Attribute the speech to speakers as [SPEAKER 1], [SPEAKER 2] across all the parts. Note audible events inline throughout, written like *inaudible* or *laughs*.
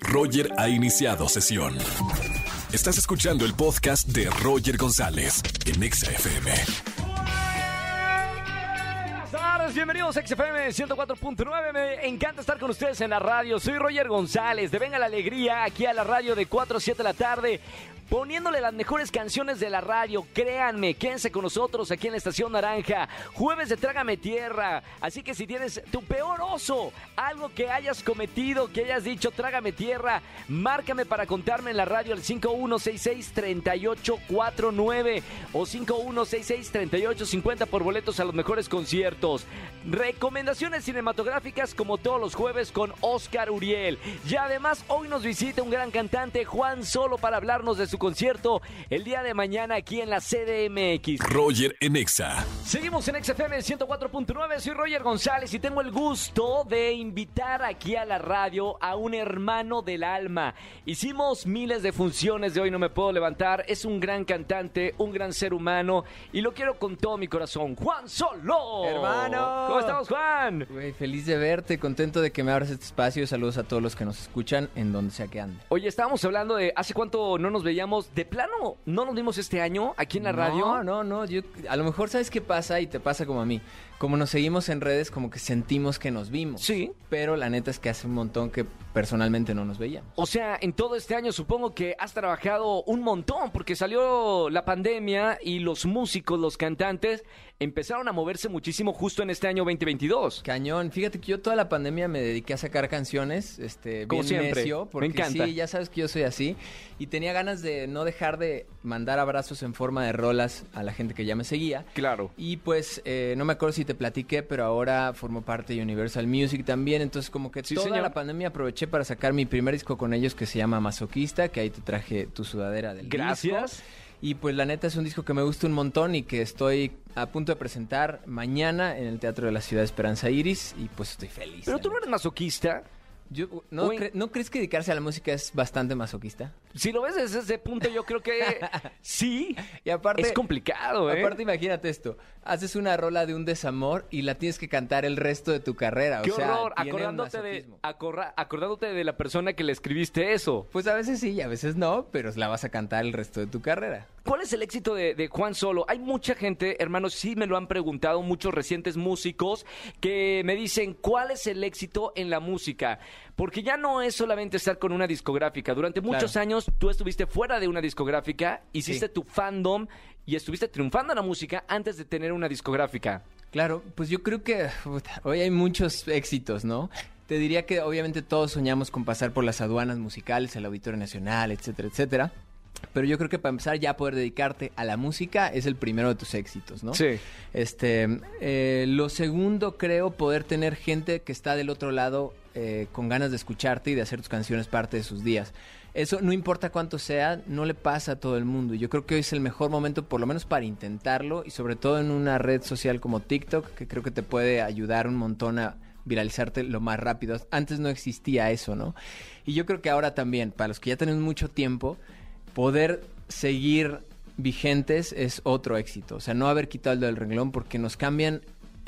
[SPEAKER 1] Roger ha iniciado sesión. Estás escuchando el podcast de Roger González en Exa FM.
[SPEAKER 2] Buenas bienvenidos a XFM 104.9. Me encanta estar con ustedes en la radio. Soy Roger González de Venga la Alegría, aquí a la radio de 4 a 7 de la tarde. Poniéndole las mejores canciones de la radio, créanme, quédense con nosotros aquí en la Estación Naranja. Jueves de Trágame Tierra. Así que si tienes tu peor oso, algo que hayas cometido, que hayas dicho Trágame Tierra, márcame para contarme en la radio al 5166-3849 o 5166-3850 por boletos a los mejores conciertos. Recomendaciones cinematográficas como todos los jueves con Oscar Uriel. Y además hoy nos visita un gran cantante, Juan Solo, para hablarnos de su concierto el día de mañana aquí en la CDMX.
[SPEAKER 1] Roger en Exa.
[SPEAKER 2] Seguimos en XFM 104.9, soy Roger González y tengo el gusto de invitar aquí a la radio a un hermano del alma. Hicimos miles de funciones de Hoy No Me Puedo Levantar, es un gran cantante, un gran ser humano y lo quiero con todo mi corazón. Juan Solo.
[SPEAKER 3] Hermano.
[SPEAKER 2] ¿Cómo estamos, Juan?
[SPEAKER 3] Güey, feliz de verte, contento de que me abras este espacio. Saludos a todos los que nos escuchan en donde sea que anden.
[SPEAKER 2] Oye, estábamos hablando de hace cuánto no nos veíamos. De plano, ¿no nos vimos este año aquí en la radio?
[SPEAKER 3] No, no, no. Yo, a lo mejor sabes qué pasa y te pasa como a mí. Como nos seguimos en redes, como que sentimos que nos vimos.
[SPEAKER 2] Sí.
[SPEAKER 3] Pero la neta es que hace un montón que personalmente no nos veíamos.
[SPEAKER 2] O sea, en todo este año supongo que has trabajado un montón porque salió la pandemia y los músicos, los cantantes empezaron a moverse muchísimo justo en este año 2022.
[SPEAKER 3] Cañón. Fíjate que yo toda la pandemia me dediqué a sacar canciones, este,
[SPEAKER 2] Como
[SPEAKER 3] bien
[SPEAKER 2] siempre.
[SPEAKER 3] necio,
[SPEAKER 2] Me
[SPEAKER 3] porque
[SPEAKER 2] encanta.
[SPEAKER 3] sí, ya sabes que yo soy así y tenía ganas de no dejar de mandar abrazos en forma de rolas a la gente que ya me seguía.
[SPEAKER 2] Claro.
[SPEAKER 3] Y pues eh, no me acuerdo si te platiqué, pero ahora formo parte de Universal Music también. Entonces, como que
[SPEAKER 2] Sí,
[SPEAKER 3] toda
[SPEAKER 2] señor.
[SPEAKER 3] la pandemia aproveché para sacar mi primer disco con ellos que se llama Masoquista, que ahí te traje tu sudadera del
[SPEAKER 2] Gracias.
[SPEAKER 3] disco. Y pues la neta es un disco que me gusta un montón y que estoy a punto de presentar mañana en el Teatro de la Ciudad Esperanza Iris. Y pues estoy feliz.
[SPEAKER 2] Pero tú no eres masoquista.
[SPEAKER 3] Yo, ¿no, cre- ¿No crees que dedicarse a la música es bastante masoquista?
[SPEAKER 2] Si lo ves desde ese punto, yo creo que *laughs* sí.
[SPEAKER 3] Y aparte...
[SPEAKER 2] es complicado, ¿eh?
[SPEAKER 3] Aparte, imagínate esto. Haces una rola de un desamor y la tienes que cantar el resto de tu carrera.
[SPEAKER 2] Qué
[SPEAKER 3] o sea,
[SPEAKER 2] horror, acordándote de, acordándote de la persona que le escribiste eso.
[SPEAKER 3] Pues a veces sí y a veces no, pero la vas a cantar el resto de tu carrera.
[SPEAKER 2] ¿Cuál es el éxito de, de Juan Solo? Hay mucha gente, hermanos, sí me lo han preguntado, muchos recientes músicos que me dicen, ¿cuál es el éxito en la música? Porque ya no es solamente estar con una discográfica. Durante muchos
[SPEAKER 3] Claro.
[SPEAKER 2] años tú estuviste fuera de una discográfica, hiciste
[SPEAKER 3] Sí.
[SPEAKER 2] tu fandom y estuviste triunfando en la música antes de tener una discográfica.
[SPEAKER 3] Claro, pues yo creo que hoy hay muchos éxitos, ¿no? Te diría que obviamente todos soñamos con pasar por las aduanas musicales, el Auditorio Nacional, etcétera, etcétera. Pero yo creo que para empezar ya poder dedicarte a la música es el primero de tus éxitos, ¿no?
[SPEAKER 2] Sí.
[SPEAKER 3] Este, eh, lo segundo creo poder tener gente que está del otro lado eh, con ganas de escucharte y de hacer tus canciones parte de sus días. Eso no importa cuánto sea, no le pasa a todo el mundo. Yo creo que hoy es el mejor momento, por lo menos para intentarlo y sobre todo en una red social como TikTok, que creo que te puede ayudar un montón a viralizarte lo más rápido. Antes no existía eso, ¿no? Y yo creo que ahora también, para los que ya tenemos mucho tiempo, poder seguir vigentes es otro éxito. O sea, no haber quitado el del renglón porque nos cambian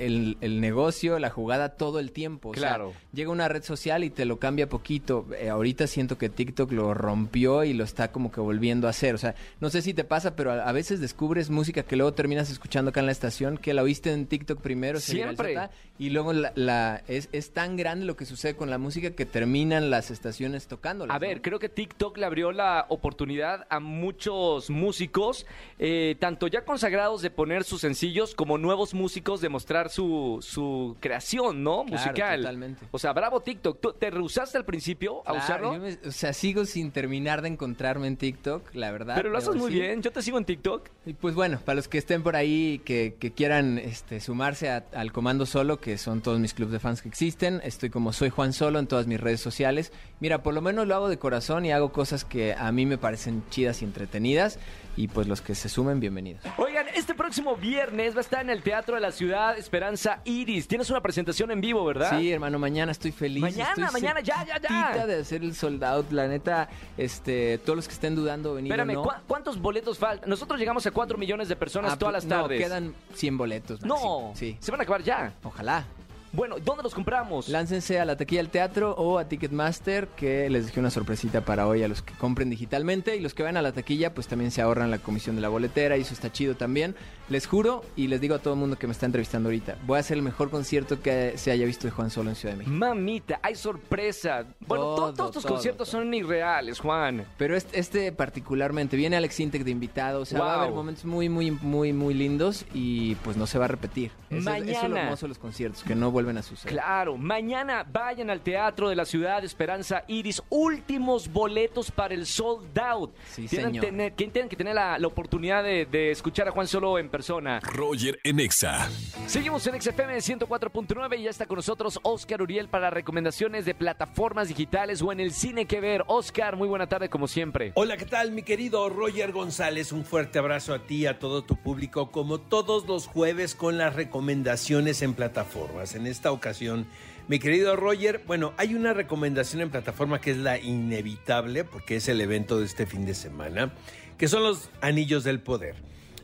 [SPEAKER 3] el, el negocio, la jugada todo el tiempo. O sea,
[SPEAKER 2] Claro.
[SPEAKER 3] llega una red social y te lo cambia poquito. Eh, ahorita siento que TikTok lo rompió y lo está como que volviendo a hacer. O sea, no sé si te pasa, pero a, a veces descubres música que luego terminas escuchando acá en la estación, que la oíste en TikTok primero, se
[SPEAKER 2] Siempre.
[SPEAKER 3] ta, y luego la, la- es, es tan grande lo que sucede con la música que terminan las estaciones tocándola.
[SPEAKER 2] A ver, creo que TikTok le abrió la oportunidad a muchos músicos, eh, tanto ya consagrados de poner sus sencillos como nuevos músicos de mostrar su, su creación, ¿no?
[SPEAKER 3] Claro,
[SPEAKER 2] Musical.
[SPEAKER 3] totalmente.
[SPEAKER 2] O sea, bravo TikTok. ¿Tú ¿Te rehusaste al principio a usarlo?
[SPEAKER 3] me- o sea, sigo sin terminar de encontrarme en TikTok, la verdad.
[SPEAKER 2] Pero lo haces muy bien. Yo te sigo en TikTok.
[SPEAKER 3] Y pues bueno, para los que estén por ahí que, que quieran este, sumarse a- al Comando Solo, que son todos mis clubes de fans que existen, estoy como soy Juan Solo en todas mis redes sociales. Mira, por lo menos lo hago de corazón y hago cosas que a mí me parecen chidas y entretenidas. Y pues los que se sumen, bienvenidos.
[SPEAKER 2] Oigan, este próximo viernes va a estar en el Teatro de la Ciudad Esperanza Iris. Tienes una presentación en vivo, ¿verdad?
[SPEAKER 3] Sí, hermano, mañana estoy feliz.
[SPEAKER 2] Mañana,
[SPEAKER 3] estoy
[SPEAKER 2] mañana, ya, ya, ya.
[SPEAKER 3] de hacer el sold out. La neta, este, todos los que estén dudando venir o
[SPEAKER 2] Espérame,
[SPEAKER 3] no.
[SPEAKER 2] ¿cu- ¿cuántos boletos faltan? Nosotros llegamos a 4 millones de personas
[SPEAKER 3] Ah,
[SPEAKER 2] todas las
[SPEAKER 3] pues, no,
[SPEAKER 2] tardes.
[SPEAKER 3] quedan 100 boletos.
[SPEAKER 2] No.
[SPEAKER 3] Sí.
[SPEAKER 2] se van a acabar ya.
[SPEAKER 3] Ojalá.
[SPEAKER 2] Bueno, ¿dónde los compramos?
[SPEAKER 3] Láncense a la taquilla del teatro o a Ticketmaster, que les dejé una sorpresita para hoy a los que compren digitalmente. Y los que van a la taquilla, pues también se ahorran la comisión de la boletera y eso está chido también. Les juro y les digo a todo el mundo que me está entrevistando ahorita, voy a hacer el mejor concierto que se haya visto de Juan Solo en Ciudad de México.
[SPEAKER 2] Mamita, hay sorpresa. Bueno, to-
[SPEAKER 3] Todo,
[SPEAKER 2] todos tus
[SPEAKER 3] todo,
[SPEAKER 2] conciertos
[SPEAKER 3] todo.
[SPEAKER 2] son irreales, Juan.
[SPEAKER 3] Pero este, este particularmente, viene Alex Intec de invitado, o sea, va a haber momentos muy, muy, muy, muy lindos y pues no se va a repetir. Eso, es- eso es lo
[SPEAKER 2] Mañana.
[SPEAKER 3] hermoso de los conciertos, que no vuelven a suceder.
[SPEAKER 2] Claro, mañana vayan al Teatro de la Ciudad Esperanza Iris. Últimos boletos para el Sold Out.
[SPEAKER 3] Sí,
[SPEAKER 2] tienen,
[SPEAKER 3] señor.
[SPEAKER 2] tener- que tienen que tener la, la oportunidad de, de escuchar a Juan Solo en persona.
[SPEAKER 1] Roger en Exa.
[SPEAKER 2] Seguimos en XFM 104.9 y ya está con nosotros Oscar Uriel para recomendaciones de plataformas digitales o en el cine que ver. Oscar, muy buena tarde como siempre.
[SPEAKER 4] Hola, ¿qué tal, mi querido Roger González? Un fuerte abrazo a ti y a todo tu público, como todos los jueves con las recomendaciones en plataformas. En esta ocasión, mi querido Roger, bueno, hay una recomendación en plataforma que es la inevitable, porque es el evento de este fin de semana, que son los Anillos del Poder.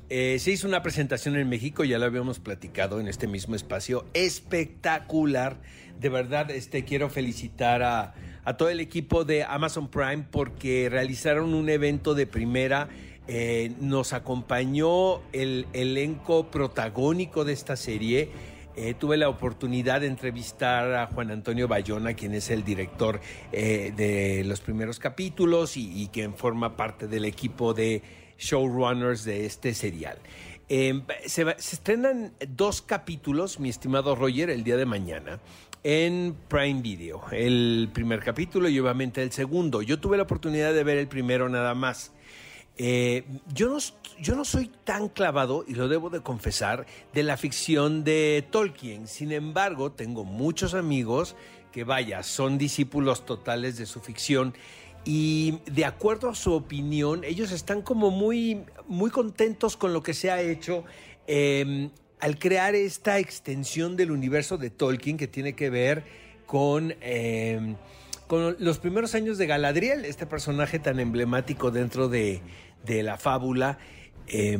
[SPEAKER 4] Eh, se hizo una presentación en México, ya lo habíamos platicado en este mismo espacio, espectacular. De verdad, este, quiero felicitar a, todo el equipo de Amazon Prime porque realizaron un evento de primera. Eh, nos acompañó el elenco protagónico de esta serie. Eh, tuve la oportunidad de entrevistar a Juan Antonio Bayona, quien es el director de los primeros capítulos y, y quien forma parte del equipo de showrunners de este serial. Se, va- se estrenan dos capítulos, mi estimado Roger, el día de mañana en Prime Video. El primer capítulo y obviamente el segundo. Yo tuve la oportunidad de ver el primero nada más. Eh, yo, no, yo no soy tan clavado, y lo debo de confesar, de la ficción de Tolkien. Sin embargo, tengo muchos amigos que, vaya, son discípulos totales de su ficción. Y de acuerdo a su opinión, ellos están como muy, muy contentos con lo que se ha hecho eh, al crear esta extensión del universo de Tolkien que tiene que ver con... eh, con los primeros años de Galadriel, este personaje tan emblemático dentro de, de la fábula. Eh,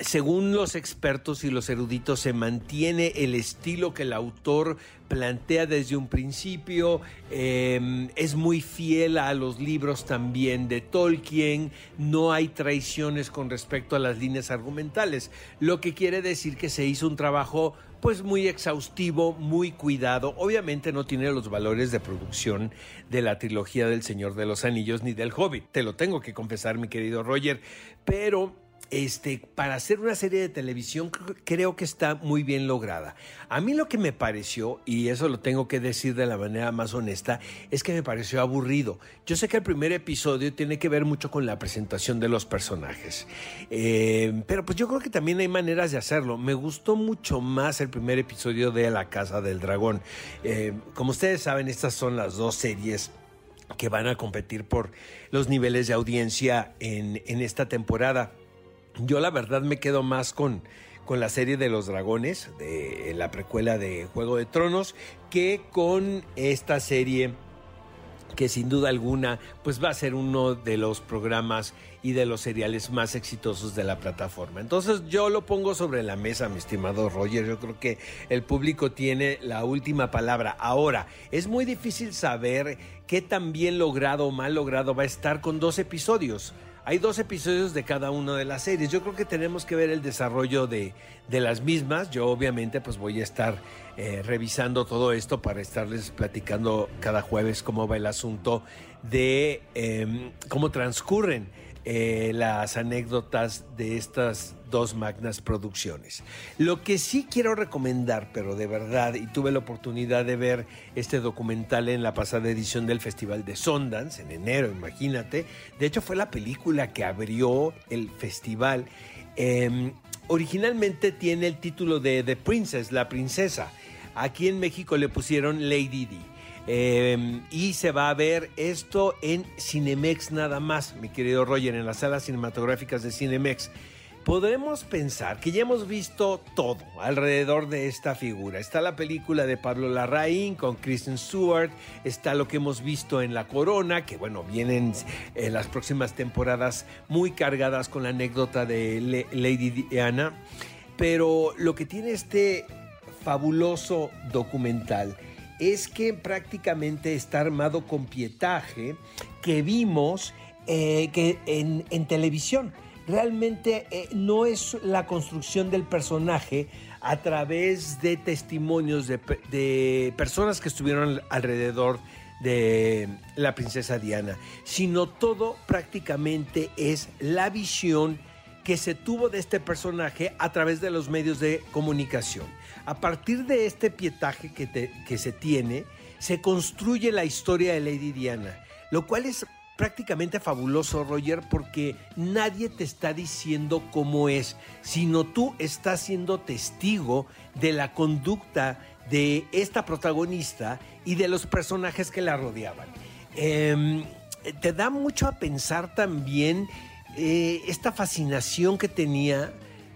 [SPEAKER 4] según los expertos y los eruditos, se mantiene el estilo que el autor plantea desde un principio. Eh, es muy fiel a los libros también de Tolkien. No hay traiciones con respecto a las líneas argumentales, lo que quiere decir que se hizo un trabajo pues muy exhaustivo, muy cuidado. Obviamente no tiene los valores de producción de la trilogía del Señor de los Anillos ni del Hobbit. Te lo tengo que confesar, mi querido Roger. Pero este, para hacer una serie de televisión cr- creo que está muy bien lograda. A mí lo que me pareció, y eso lo tengo que decir de la manera más honesta, es que me pareció aburrido. Yo sé que el primer episodio tiene que ver mucho con la presentación de los personajes, Eh, pero pues yo creo que también hay maneras de hacerlo. Me gustó mucho más el primer episodio de La Casa del Dragón. Eh, como ustedes saben, estas son las dos series que van a competir por los niveles de audiencia en, en esta temporada. Yo la verdad me quedo más con, con la serie de los dragones, de la precuela de Juego de Tronos, que con esta serie que sin duda alguna pues va a ser uno de los programas y de los seriales más exitosos de la plataforma. Entonces yo lo pongo sobre la mesa, mi estimado Roger. Yo creo que el público tiene la última palabra. Ahora, es muy difícil saber qué tan bien logrado o mal logrado va a estar con dos episodios. Hay dos episodios de cada una de las series. Yo creo que tenemos que ver el desarrollo de, de las mismas. Yo obviamente pues voy a estar eh, revisando todo esto para estarles platicando cada jueves cómo va el asunto de eh, cómo transcurren eh, las anécdotas de estas dos magnas producciones. Lo que sí quiero recomendar, pero de verdad, y tuve la oportunidad de ver este documental en la pasada edición del Festival de Sundance, en enero, imagínate. De hecho, fue la película que abrió el festival. Eh, originalmente tiene el título de The Princess, la princesa. Aquí en México le pusieron Lady D. Eh, y se va a ver esto en Cinemex nada más, mi querido Roger, en las salas cinematográficas de Cinemex. Podemos pensar que ya hemos visto todo alrededor de esta figura. Está la película de Pablo Larraín con Kristen Stewart, está lo que hemos visto en La Corona, que bueno, vienen en las próximas temporadas muy cargadas con la anécdota de Lady Diana. Pero lo que tiene este fabuloso documental es que prácticamente está armado con pietaje que vimos eh, que en, en, televisión. Realmente eh, no es la construcción del personaje a través de testimonios de, de personas que estuvieron alrededor de la princesa Diana, sino todo prácticamente es la visión que se tuvo de este personaje a través de los medios de comunicación. A partir de este pietaje que, que se tiene, se construye la historia de Lady Diana, lo cual es prácticamente fabuloso, Roger, porque nadie te está diciendo cómo es, sino tú estás siendo testigo de la conducta de esta protagonista y de los personajes que la rodeaban. Em, te da mucho a pensar también eh, esta fascinación que tenía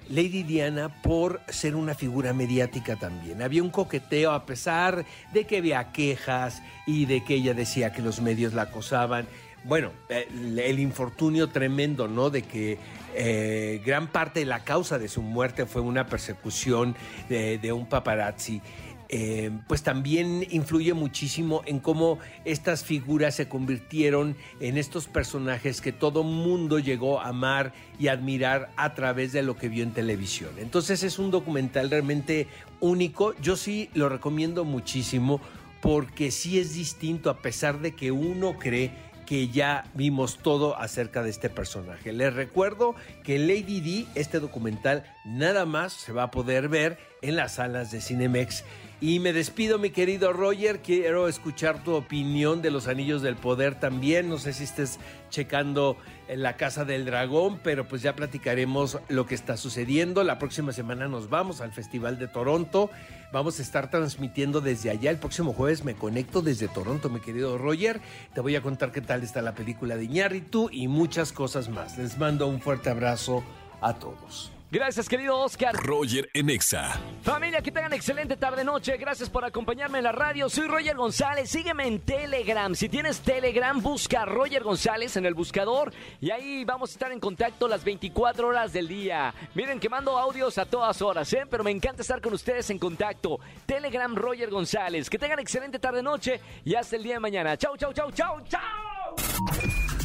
[SPEAKER 4] Lady Diana por ser una figura mediática también. Había un coqueteo a pesar de que había quejas y de que ella decía que los medios la acosaban. Bueno, el, infortunio tremendo, ¿no? De que eh, gran parte de la causa de su muerte fue una persecución de, de un paparazzi. Eh, pues también influye muchísimo en cómo estas figuras se convirtieron en estos personajes que todo mundo llegó a amar y admirar a través de lo que vio en televisión. Entonces es un documental realmente único, yo sí lo recomiendo muchísimo porque sí es distinto a pesar de que uno cree que ya vimos todo acerca de este personaje. Les recuerdo que Lady D, este documental, nada más se va a poder ver en las salas de Cinemex y me despido, mi querido Roger. Quiero escuchar tu opinión de los Anillos del Poder también. No sé si estés checando en la Casa del Dragón, pero pues ya platicaremos lo que está sucediendo. La próxima semana nos vamos al Festival de Toronto. Vamos a estar transmitiendo desde allá. El próximo jueves me conecto desde Toronto, mi querido Roger. Te voy a contar qué tal está la película de Iñárritu y muchas cosas más. Les mando un fuerte abrazo a todos.
[SPEAKER 2] Gracias, querido Oscar.
[SPEAKER 1] Roger Enexa.
[SPEAKER 2] Familia, que tengan excelente tarde-noche. Gracias por acompañarme en la radio. Soy Roger González. Sígueme en Telegram. Si tienes Telegram, busca Roger González en el buscador y ahí vamos a estar en contacto las 24 horas del día. Miren que mando audios a todas horas, ¿eh? Pero me encanta estar con ustedes en contacto. Telegram Roger González. Que tengan excelente tarde-noche y hasta el día de mañana. Chau, chau, chau, chau, chau.